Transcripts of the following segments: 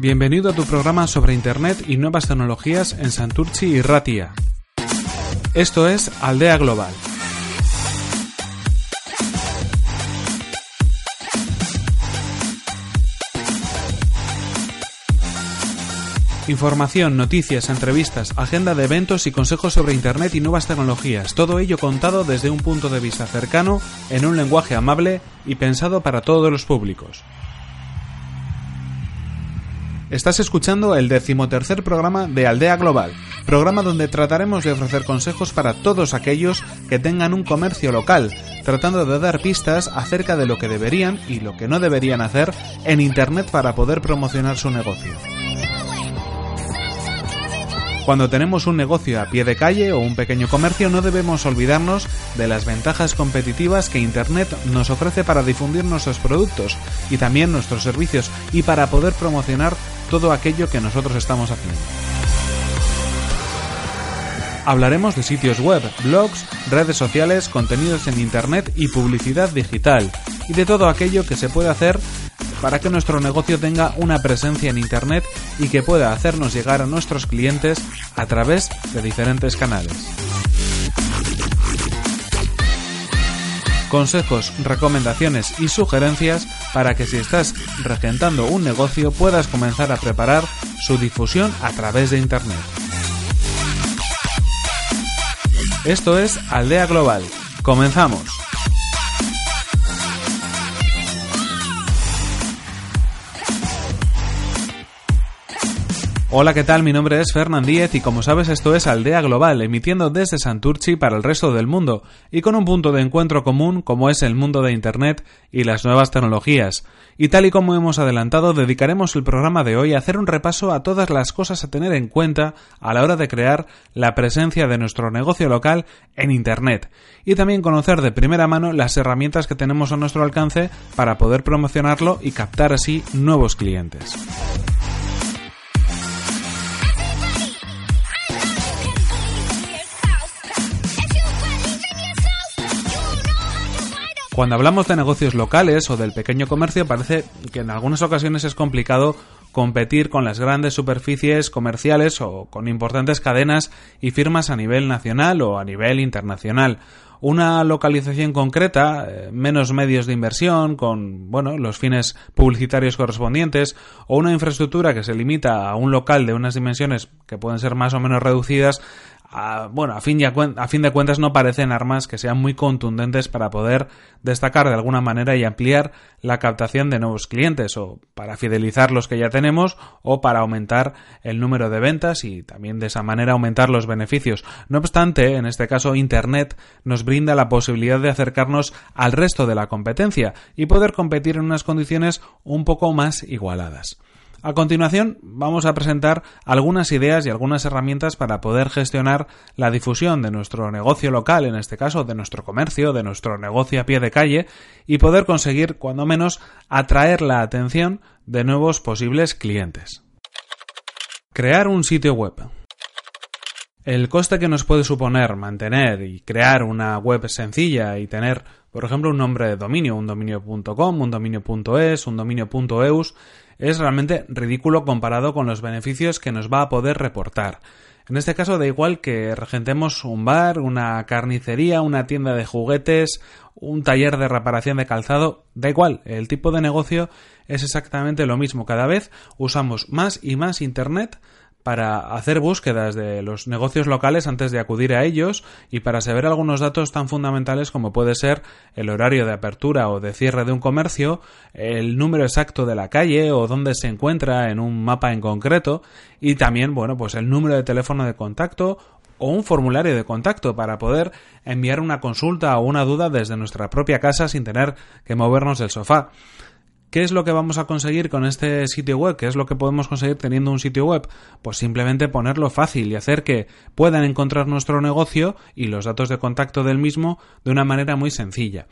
Bienvenido a tu programa sobre Internet y nuevas tecnologías en Santurci y Ratia. Esto es Aldea Global. Información, noticias, entrevistas, agenda de eventos y consejos sobre Internet y nuevas tecnologías. Todo ello contado desde un punto de vista cercano, en un lenguaje amable y pensado para todos los públicos. Estás escuchando el decimotercer programa de Aldea Global, programa donde trataremos de ofrecer consejos para todos aquellos que tengan un comercio local, tratando de dar pistas acerca de lo que deberían y lo que no deberían hacer en Internet para poder promocionar su negocio. Cuando tenemos un negocio a pie de calle o un pequeño comercio no debemos olvidarnos de las ventajas competitivas que Internet nos ofrece para difundir nuestros productos y también nuestros servicios y para poder promocionar todo aquello que nosotros estamos haciendo. Hablaremos de sitios web, blogs, redes sociales, contenidos en Internet y publicidad digital, y de todo aquello que se puede hacer para que nuestro negocio tenga una presencia en Internet y que pueda hacernos llegar a nuestros clientes a través de diferentes canales. Consejos, recomendaciones y sugerencias para que si estás regentando un negocio puedas comenzar a preparar su difusión a través de Internet. Esto es Aldea Global. Comenzamos. Hola, ¿qué tal? Mi nombre es Fernand Díez y como sabes esto es Aldea Global, emitiendo desde Santurci para el resto del mundo y con un punto de encuentro común como es el mundo de Internet y las nuevas tecnologías. Y tal y como hemos adelantado, dedicaremos el programa de hoy a hacer un repaso a todas las cosas a tener en cuenta a la hora de crear la presencia de nuestro negocio local en Internet y también conocer de primera mano las herramientas que tenemos a nuestro alcance para poder promocionarlo y captar así nuevos clientes. Cuando hablamos de negocios locales o del pequeño comercio parece que en algunas ocasiones es complicado competir con las grandes superficies comerciales o con importantes cadenas y firmas a nivel nacional o a nivel internacional. Una localización concreta, eh, menos medios de inversión, con bueno, los fines publicitarios correspondientes, o una infraestructura que se limita a un local de unas dimensiones que pueden ser más o menos reducidas, bueno, a fin, a fin de cuentas no parecen armas que sean muy contundentes para poder destacar de alguna manera y ampliar la captación de nuevos clientes o para fidelizar los que ya tenemos o para aumentar el número de ventas y también de esa manera aumentar los beneficios. No obstante, en este caso Internet nos brinda la posibilidad de acercarnos al resto de la competencia y poder competir en unas condiciones un poco más igualadas. A continuación, vamos a presentar algunas ideas y algunas herramientas para poder gestionar la difusión de nuestro negocio local, en este caso de nuestro comercio, de nuestro negocio a pie de calle, y poder conseguir, cuando menos, atraer la atención de nuevos posibles clientes. Crear un sitio web. El coste que nos puede suponer mantener y crear una web sencilla y tener, por ejemplo, un nombre de dominio, un dominio.com, un dominio.es, un dominio.eus, es realmente ridículo comparado con los beneficios que nos va a poder reportar. En este caso da igual que regentemos un bar, una carnicería, una tienda de juguetes, un taller de reparación de calzado, da igual, el tipo de negocio es exactamente lo mismo. Cada vez usamos más y más Internet para hacer búsquedas de los negocios locales antes de acudir a ellos y para saber algunos datos tan fundamentales como puede ser el horario de apertura o de cierre de un comercio, el número exacto de la calle o dónde se encuentra en un mapa en concreto y también, bueno, pues el número de teléfono de contacto o un formulario de contacto para poder enviar una consulta o una duda desde nuestra propia casa sin tener que movernos del sofá. ¿Qué es lo que vamos a conseguir con este sitio web? ¿Qué es lo que podemos conseguir teniendo un sitio web? Pues simplemente ponerlo fácil y hacer que puedan encontrar nuestro negocio y los datos de contacto del mismo de una manera muy sencilla.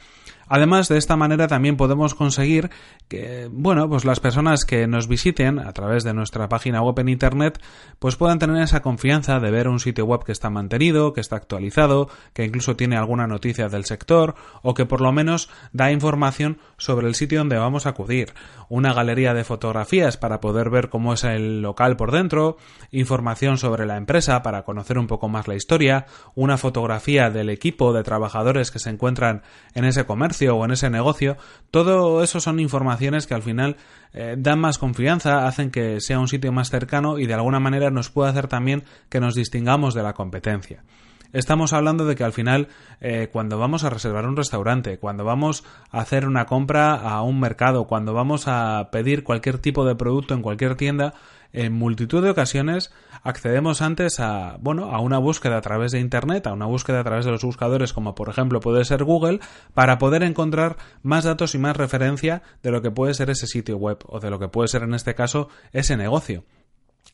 Además, de esta manera también podemos conseguir que, bueno, pues las personas que nos visiten a través de nuestra página web en Internet, pues puedan tener esa confianza de ver un sitio web que está mantenido, que está actualizado, que incluso tiene alguna noticia del sector, o que por lo menos da información sobre el sitio donde vamos a acudir. Una galería de fotografías para poder ver cómo es el local por dentro, información sobre la empresa para conocer un poco más la historia, una fotografía del equipo de trabajadores que se encuentran en ese comercio, o en ese negocio, todo eso son informaciones que al final eh, dan más confianza, hacen que sea un sitio más cercano y de alguna manera nos puede hacer también que nos distingamos de la competencia. Estamos hablando de que al final, eh, cuando vamos a reservar un restaurante, cuando vamos a hacer una compra a un mercado, cuando vamos a pedir cualquier tipo de producto en cualquier tienda, en multitud de ocasiones accedemos antes a, bueno, a una búsqueda a través de Internet, a una búsqueda a través de los buscadores como por ejemplo puede ser Google, para poder encontrar más datos y más referencia de lo que puede ser ese sitio web o de lo que puede ser en este caso ese negocio.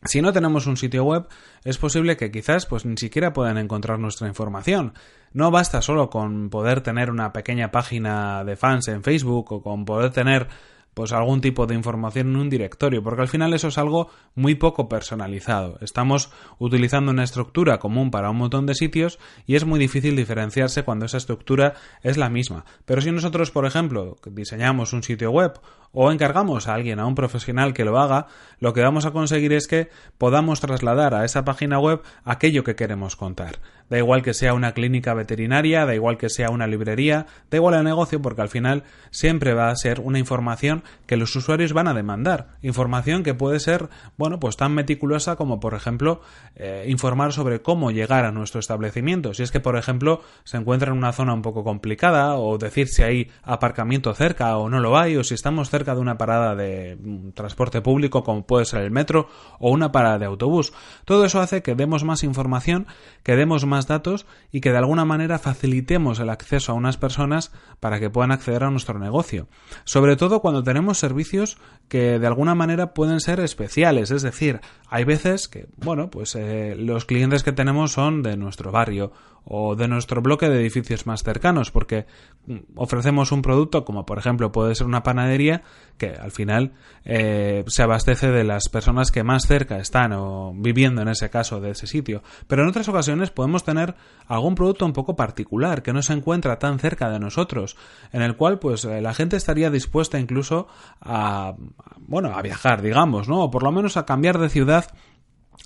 Si no tenemos un sitio web, es posible que quizás pues ni siquiera puedan encontrar nuestra información. No basta solo con poder tener una pequeña página de fans en Facebook o con poder tener pues algún tipo de información en un directorio, porque al final eso es algo muy poco personalizado. Estamos utilizando una estructura común para un montón de sitios y es muy difícil diferenciarse cuando esa estructura es la misma. Pero si nosotros, por ejemplo, diseñamos un sitio web o encargamos a alguien, a un profesional que lo haga, lo que vamos a conseguir es que podamos trasladar a esa página web aquello que queremos contar. Da igual que sea una clínica veterinaria, da igual que sea una librería, da igual el negocio, porque al final siempre va a ser una información que los usuarios van a demandar. Información que puede ser, bueno, pues tan meticulosa como, por ejemplo, eh, informar sobre cómo llegar a nuestro establecimiento. Si es que, por ejemplo, se encuentra en una zona un poco complicada, o decir si hay aparcamiento cerca o no lo hay, o si estamos cerca de una parada de mm, transporte público como puede ser el metro o una parada de autobús. Todo eso hace que demos más información, que demos más datos y que de alguna manera facilitemos el acceso a unas personas para que puedan acceder a nuestro negocio. Sobre todo cuando tenemos servicios que de alguna manera pueden ser especiales, es decir, hay veces que, bueno, pues eh, los clientes que tenemos son de nuestro barrio o de nuestro bloque de edificios más cercanos, porque ofrecemos un producto como por ejemplo puede ser una panadería que al final eh, se abastece de las personas que más cerca están o viviendo en ese caso de ese sitio. Pero en otras ocasiones podemos tener algún producto un poco particular que no se encuentra tan cerca de nosotros, en el cual pues eh, la gente estaría dispuesta incluso a bueno, a viajar, digamos, ¿no? O por lo menos a cambiar de ciudad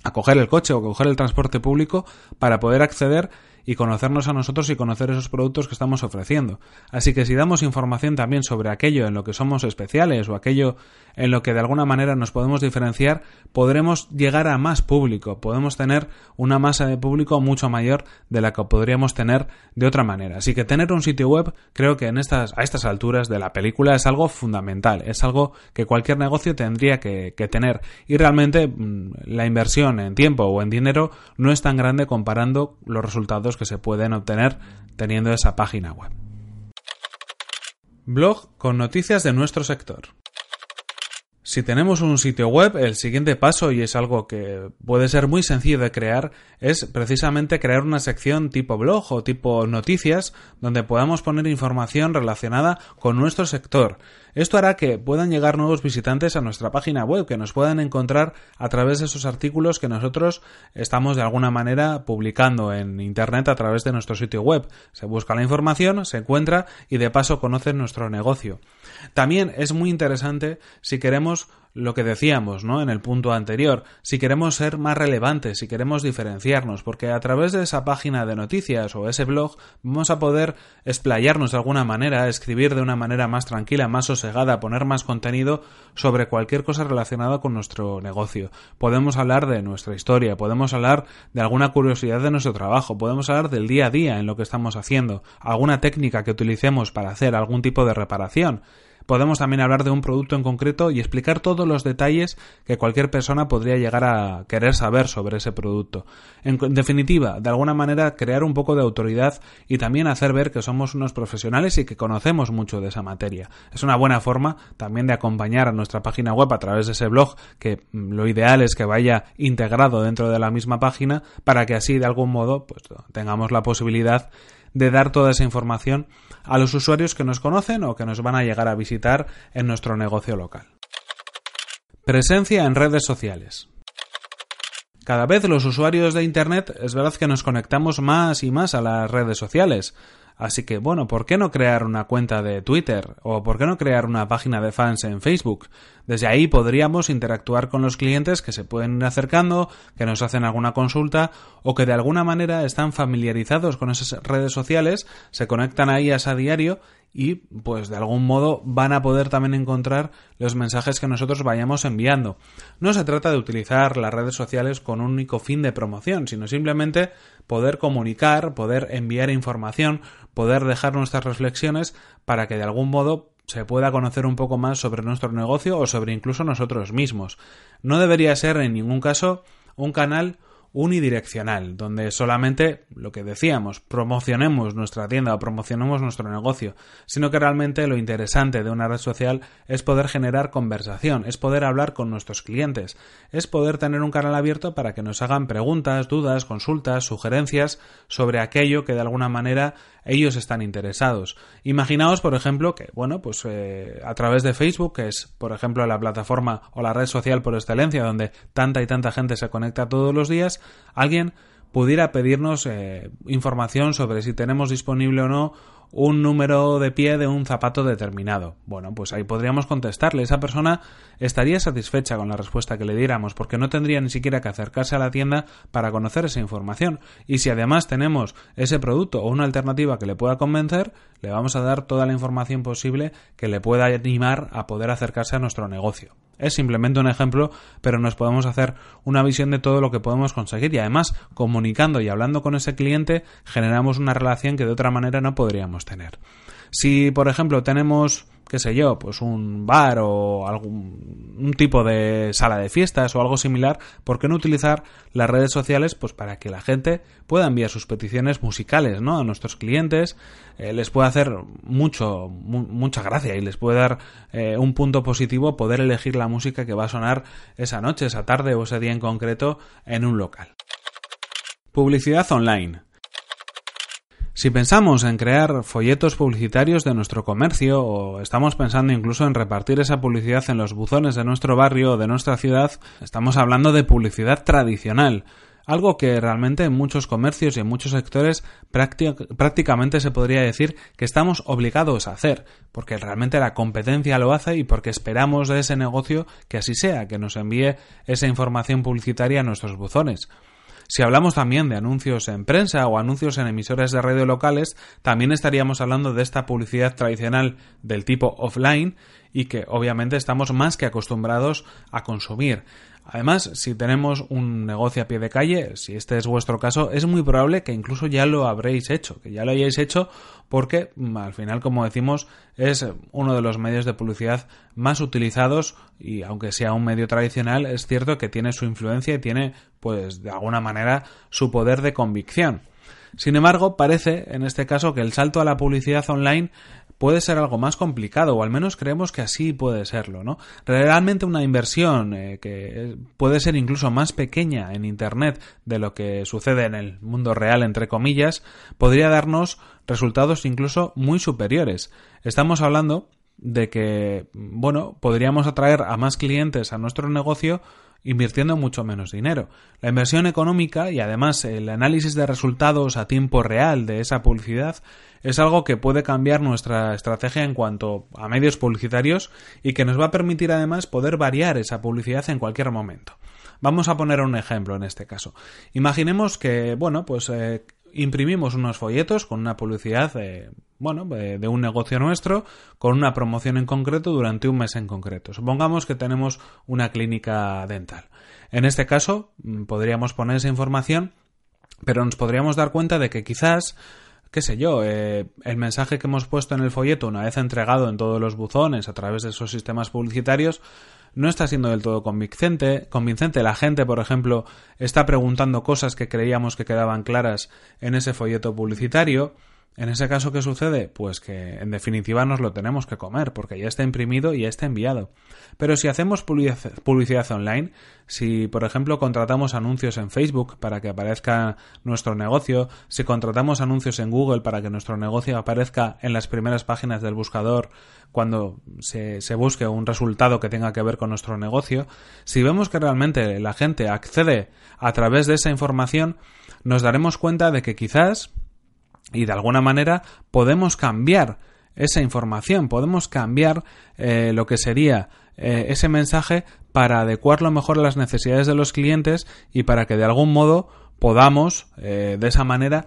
a coger el coche o coger el transporte público para poder acceder y conocernos a nosotros y conocer esos productos que estamos ofreciendo. Así que si damos información también sobre aquello en lo que somos especiales o aquello en lo que de alguna manera nos podemos diferenciar, podremos llegar a más público, podemos tener una masa de público mucho mayor de la que podríamos tener de otra manera. Así que tener un sitio web creo que en estas, a estas alturas de la película es algo fundamental, es algo que cualquier negocio tendría que, que tener y realmente mm, la inversión en tiempo o en dinero no es tan grande comparando los resultados que se pueden obtener teniendo esa página web. Blog con noticias de nuestro sector. Si tenemos un sitio web, el siguiente paso, y es algo que puede ser muy sencillo de crear, es precisamente crear una sección tipo blog o tipo noticias donde podamos poner información relacionada con nuestro sector. Esto hará que puedan llegar nuevos visitantes a nuestra página web, que nos puedan encontrar a través de esos artículos que nosotros estamos de alguna manera publicando en Internet a través de nuestro sitio web. Se busca la información, se encuentra y de paso conocen nuestro negocio. También es muy interesante si queremos lo que decíamos, ¿no? En el punto anterior, si queremos ser más relevantes, si queremos diferenciarnos, porque a través de esa página de noticias o ese blog vamos a poder explayarnos de alguna manera, escribir de una manera más tranquila, más sosegada, poner más contenido sobre cualquier cosa relacionada con nuestro negocio. Podemos hablar de nuestra historia, podemos hablar de alguna curiosidad de nuestro trabajo, podemos hablar del día a día en lo que estamos haciendo, alguna técnica que utilicemos para hacer algún tipo de reparación podemos también hablar de un producto en concreto y explicar todos los detalles que cualquier persona podría llegar a querer saber sobre ese producto. En, definitiva, de alguna manera crear un poco de autoridad y también hacer ver que somos unos profesionales y que conocemos mucho de esa materia. Es una buena forma también de acompañar a nuestra página web a través de ese blog que mm, lo ideal es que vaya integrado dentro de la misma página para que así de algún modo pues, tengamos la posibilidad de dar toda esa información a los usuarios que nos conocen o que nos van a llegar a visitar en nuestro negocio local. Presencia en redes sociales. Cada vez los usuarios de Internet es verdad que nos conectamos más y más a las redes sociales. Así que, bueno, ¿por qué no crear una cuenta de Twitter? ¿O por qué no crear una página de fans en Facebook? Desde ahí podríamos interactuar con los clientes que se pueden ir acercando, que nos hacen alguna consulta o que de alguna manera están familiarizados con esas redes sociales, se conectan ahí a diario y pues de algún modo van a poder también encontrar los mensajes que nosotros vayamos enviando. No se trata de utilizar las redes sociales con un único fin de promoción, sino simplemente poder comunicar, poder enviar información, poder dejar nuestras reflexiones para que de algún modo se pueda conocer un poco más sobre nuestro negocio o sobre incluso nosotros mismos. No debería ser en ningún caso un canal unidireccional, donde solamente lo que decíamos, promocionemos nuestra tienda o promocionemos nuestro negocio, sino que realmente lo interesante de una red social es poder generar conversación, es poder hablar con nuestros clientes, es poder tener un canal abierto para que nos hagan preguntas, dudas, consultas, sugerencias sobre aquello que de alguna manera ellos están interesados. Imaginaos, por ejemplo, que, bueno, pues eh, a través de Facebook, que es, por ejemplo, la plataforma o la red social por excelencia donde tanta y tanta gente se conecta todos los días, alguien pudiera pedirnos eh, información sobre si tenemos disponible o no un número de pie de un zapato determinado. Bueno, pues ahí podríamos contestarle. Esa persona estaría satisfecha con la respuesta que le diéramos, porque no tendría ni siquiera que acercarse a la tienda para conocer esa información. Y si además tenemos ese producto o una alternativa que le pueda convencer, le vamos a dar toda la información posible que le pueda animar a poder acercarse a nuestro negocio. Es simplemente un ejemplo, pero nos podemos hacer una visión de todo lo que podemos conseguir y además comunicando y hablando con ese cliente generamos una relación que de otra manera no podríamos tener. Si, por ejemplo, tenemos qué sé yo, pues un bar o algún un tipo de sala de fiestas o algo similar, ¿por qué no utilizar las redes sociales pues para que la gente pueda enviar sus peticiones musicales, ¿no? a nuestros clientes, eh, les puede hacer mucho mucha gracia y les puede dar eh, un punto positivo poder elegir la música que va a sonar esa noche, esa tarde o ese día en concreto en un local. Publicidad online. Si pensamos en crear folletos publicitarios de nuestro comercio o estamos pensando incluso en repartir esa publicidad en los buzones de nuestro barrio o de nuestra ciudad, estamos hablando de publicidad tradicional, algo que realmente en muchos comercios y en muchos sectores prácticamente se podría decir que estamos obligados a hacer, porque realmente la competencia lo hace y porque esperamos de ese negocio que así sea, que nos envíe esa información publicitaria a nuestros buzones. Si hablamos también de anuncios en prensa o anuncios en emisoras de radio locales, también estaríamos hablando de esta publicidad tradicional del tipo offline y que obviamente estamos más que acostumbrados a consumir. Además, si tenemos un negocio a pie de calle, si este es vuestro caso, es muy probable que incluso ya lo habréis hecho, que ya lo hayáis hecho porque mm, al final, como decimos, es uno de los medios de publicidad más utilizados y aunque sea un medio tradicional, es cierto que tiene su influencia y tiene, pues, de alguna manera su poder de convicción. Sin embargo, parece, en este caso, que el salto a la publicidad online puede ser algo más complicado, o al menos creemos que así puede serlo, ¿no? Realmente una inversión eh, que puede ser incluso más pequeña en Internet de lo que sucede en el mundo real, entre comillas, podría darnos resultados incluso muy superiores. Estamos hablando de que, bueno, podríamos atraer a más clientes a nuestro negocio invirtiendo mucho menos dinero. La inversión económica y además el análisis de resultados a tiempo real de esa publicidad es algo que puede cambiar nuestra estrategia en cuanto a medios publicitarios y que nos va a permitir además poder variar esa publicidad en cualquier momento. Vamos a poner un ejemplo en este caso. Imaginemos que, bueno, pues eh, imprimimos unos folletos con una publicidad de, bueno, de, un negocio nuestro, con una promoción en concreto durante un mes en concreto. Supongamos que tenemos una clínica dental. En este caso, mm, podríamos poner esa información, pero nos podríamos dar cuenta de que quizás qué sé yo, eh, el mensaje que hemos puesto en el folleto una vez entregado en todos los buzones a través de esos sistemas publicitarios no está siendo del todo convincente. convincente. La gente, por ejemplo, está preguntando cosas que creíamos que quedaban claras en ese folleto publicitario. En ese caso, ¿qué sucede? Pues que en definitiva nos lo tenemos que comer, porque ya está imprimido y ya está enviado. Pero si hacemos publicidad online, si por ejemplo contratamos anuncios en Facebook para que aparezca nuestro negocio, si contratamos anuncios en Google para que nuestro negocio aparezca en las primeras páginas del buscador cuando se, se busque un resultado que tenga que ver con nuestro negocio, si vemos que realmente la gente accede a través de esa información, nos daremos cuenta de que quizás y de alguna manera podemos cambiar esa información, podemos cambiar eh, lo que sería eh, ese mensaje para adecuarlo mejor a las necesidades de los clientes y para que de algún modo podamos eh, de esa manera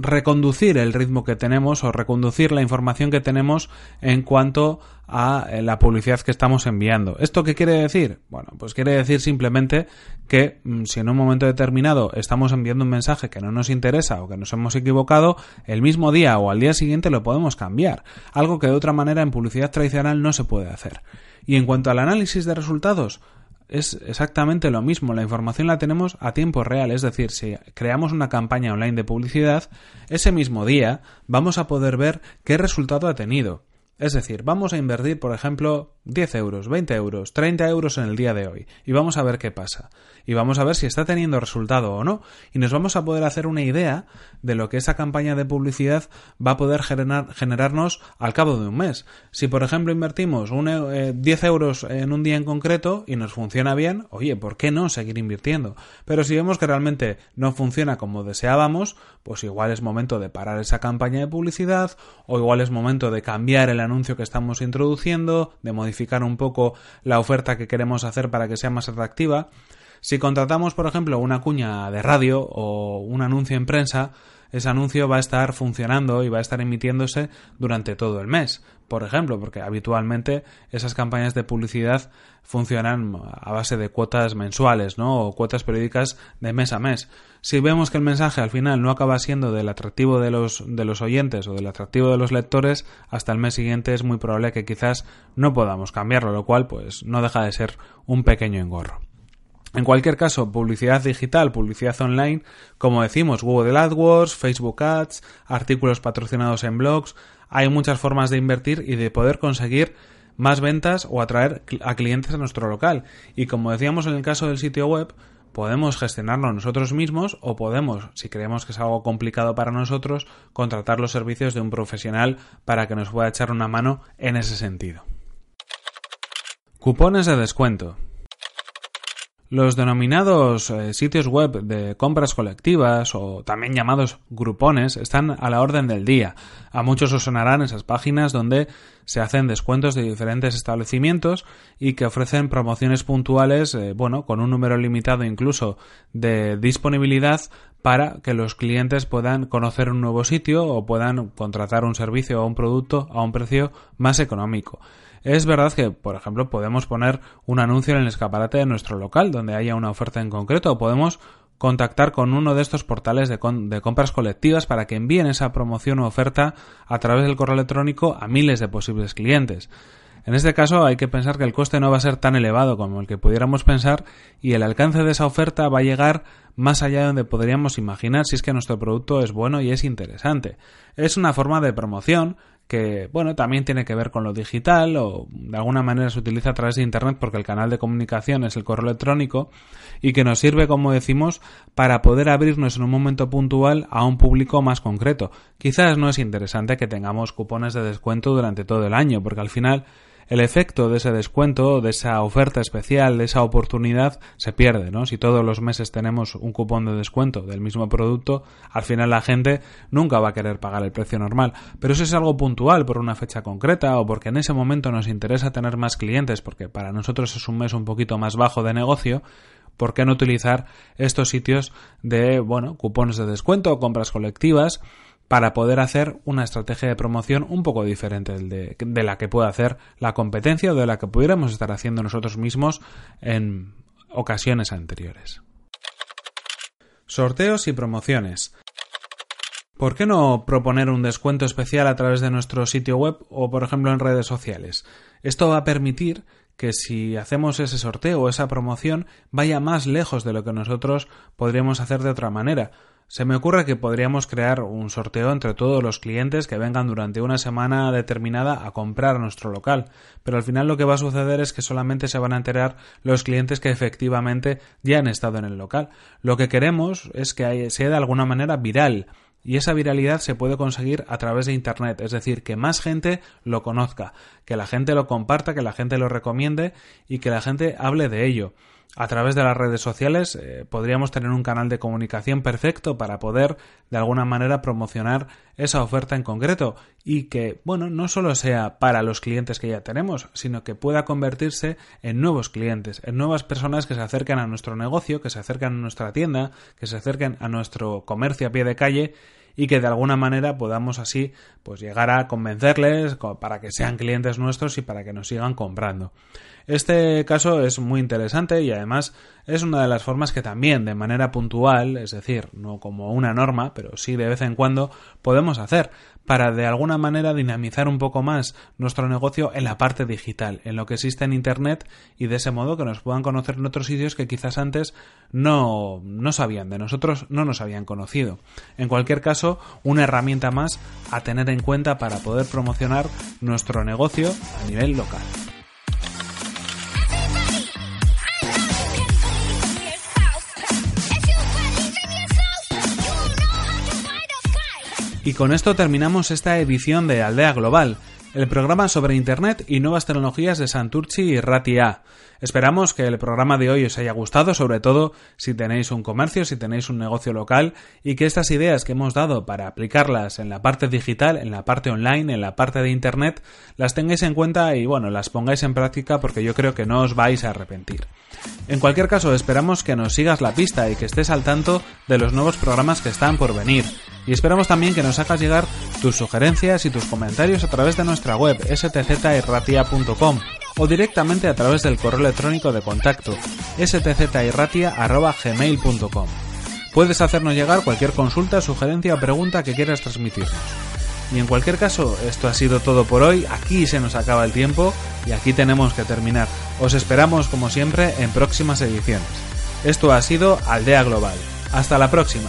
reconducir el ritmo que tenemos o reconducir la información que tenemos en cuanto a eh, la publicidad que estamos enviando. ¿Esto qué quiere decir? Bueno, pues quiere decir simplemente que mm, si en un momento determinado estamos enviando un mensaje que no nos interesa o que nos hemos equivocado, el mismo día o al día siguiente lo podemos cambiar, algo que de otra manera en publicidad tradicional no se puede hacer. Y en cuanto al análisis de resultados, es exactamente lo mismo. La información la tenemos a tiempo real. Es decir, si creamos una campaña online de publicidad, ese mismo día vamos a poder ver qué resultado ha tenido. Es decir, vamos a invertir, por ejemplo, 10 euros, 20 euros, 30 euros en el día de hoy y vamos a ver qué pasa. Y vamos a ver si está teniendo resultado o no. Y nos vamos a poder hacer una idea de lo que esa campaña de publicidad va a poder generar, generarnos al cabo de un mes. Si, por ejemplo, invertimos 10 eh, euros en un día en concreto y nos funciona bien, oye, ¿por qué no seguir invirtiendo? Pero si vemos que realmente no funciona como deseábamos, pues igual es momento de parar esa campaña de publicidad o igual es momento de cambiar el anuncio que estamos introduciendo, de modificar un poco la oferta que queremos hacer para que sea más atractiva. Si contratamos, por ejemplo, una cuña de radio o un anuncio en prensa, ese anuncio va a estar funcionando y va a estar emitiéndose durante todo el mes, por ejemplo, porque habitualmente esas campañas de publicidad funcionan a base de cuotas mensuales, ¿no? o cuotas periódicas de mes a mes. Si vemos que el mensaje al final no acaba siendo del atractivo de los, de los oyentes o del atractivo de los lectores, hasta el mes siguiente es muy probable que quizás no podamos cambiarlo, lo cual pues no deja de ser un pequeño engorro. En cualquier caso, publicidad digital, publicidad online, como decimos, Google AdWords, Facebook Ads, artículos patrocinados en blogs, hay muchas formas de invertir y de poder conseguir más ventas o atraer a clientes a nuestro local. Y como decíamos en el caso del sitio web, podemos gestionarlo nosotros mismos o podemos, si creemos que es algo complicado para nosotros, contratar los servicios de un profesional para que nos pueda echar una mano en ese sentido. Cupones de descuento. Los denominados eh, sitios web de compras colectivas o también llamados grupones están a la orden del día. A muchos os sonarán esas páginas donde se hacen descuentos de diferentes establecimientos y que ofrecen promociones puntuales, eh, bueno, con un número limitado incluso de disponibilidad para que los clientes puedan conocer un nuevo sitio o puedan contratar un servicio o un producto a un precio más económico. Es verdad que, por ejemplo, podemos poner un anuncio en el escaparate de nuestro local donde haya una oferta en concreto o podemos contactar con uno de estos portales de, compras colectivas para que envíen esa promoción o oferta a través del correo electrónico a miles de posibles clientes. En este caso hay que pensar que el coste no va a ser tan elevado como el que pudiéramos pensar y el alcance de esa oferta va a llegar más allá de donde podríamos imaginar si es que nuestro producto es bueno y es interesante. Es una forma de promoción que, bueno, también tiene que ver con lo digital o de alguna manera se utiliza a través de Internet porque el canal de comunicación es el correo electrónico y que nos sirve, como decimos, para poder abrirnos en un momento puntual a un público más concreto. Quizás no es interesante que tengamos cupones de descuento durante todo el año porque al final el efecto de ese descuento, de esa oferta especial, de esa oportunidad, se pierde, ¿no? Si todos los meses tenemos un cupón de descuento del mismo producto, al final la gente nunca va a querer pagar el precio normal. Pero eso es algo puntual por una fecha concreta o porque en ese momento nos interesa tener más clientes, porque para nosotros es un mes un poquito más bajo de negocio, ¿por qué no utilizar estos sitios de, bueno, cupones de descuento o compras colectivas para poder hacer una estrategia de promoción un poco diferente de, la que puede hacer la competencia o de la que pudiéramos estar haciendo nosotros mismos en ocasiones anteriores. Sorteos y promociones. ¿Por qué no proponer un descuento especial a través de nuestro sitio web o, por ejemplo, en redes sociales? Esto va a permitir que si hacemos ese sorteo o esa promoción vaya más lejos de lo que nosotros podríamos hacer de otra manera. Se me ocurre que podríamos crear un sorteo entre todos los clientes que vengan durante una semana determinada a comprar nuestro local, pero al final lo que va a suceder es que solamente se van a enterar los clientes que efectivamente ya han estado en el local. Lo que queremos es que sea de alguna manera viral, y esa viralidad se puede conseguir a través de Internet, es decir, que más gente lo conozca, que la gente lo comparta, que la gente lo recomiende y que la gente hable de ello a través de las redes sociales eh, podríamos tener un canal de comunicación perfecto para poder de alguna manera promocionar esa oferta en concreto y que, bueno, no solo sea para los clientes que ya tenemos, sino que pueda convertirse en nuevos clientes, en nuevas personas que se acercan a nuestro negocio, que se acercan a nuestra tienda, que se acerquen a nuestro comercio a pie de calle y que de alguna manera podamos así pues llegar a convencerles para que sean clientes nuestros y para que nos sigan comprando. Este caso es muy interesante y además es una de las formas que también de manera puntual, es decir, no como una norma, pero sí de vez en cuando podemos hacer para de alguna manera dinamizar un poco más nuestro negocio en la parte digital, en lo que existe en Internet y de ese modo que nos puedan conocer en otros sitios que quizás antes no, no sabían de nosotros, no nos habían conocido. En cualquier caso, una herramienta más a tener en cuenta para poder promocionar nuestro negocio a nivel local. Y con esto terminamos esta edición de Aldea Global, el programa sobre Internet y nuevas tecnologías de Santurci y Ratia. Esperamos que el programa de hoy os haya gustado, sobre todo si tenéis un comercio, si tenéis un negocio local y que estas ideas que hemos dado para aplicarlas en la parte digital, en la parte online, en la parte de Internet, las tengáis en cuenta y bueno, las pongáis en práctica porque yo creo que no os vais a arrepentir. En cualquier caso, esperamos que nos sigas la pista y que estés al tanto de los nuevos programas que están por venir. Y esperamos también que nos hagas llegar tus sugerencias y tus comentarios a través de nuestra web stzirratia.com o directamente a través del correo electrónico de contacto stzirratia.gmail.com. Puedes hacernos llegar cualquier consulta, sugerencia o pregunta que quieras transmitirnos. Y en cualquier caso, esto ha sido todo por hoy, aquí se nos acaba el tiempo y aquí tenemos que terminar. Os esperamos como siempre en próximas ediciones. Esto ha sido Aldea Global. Hasta la próxima.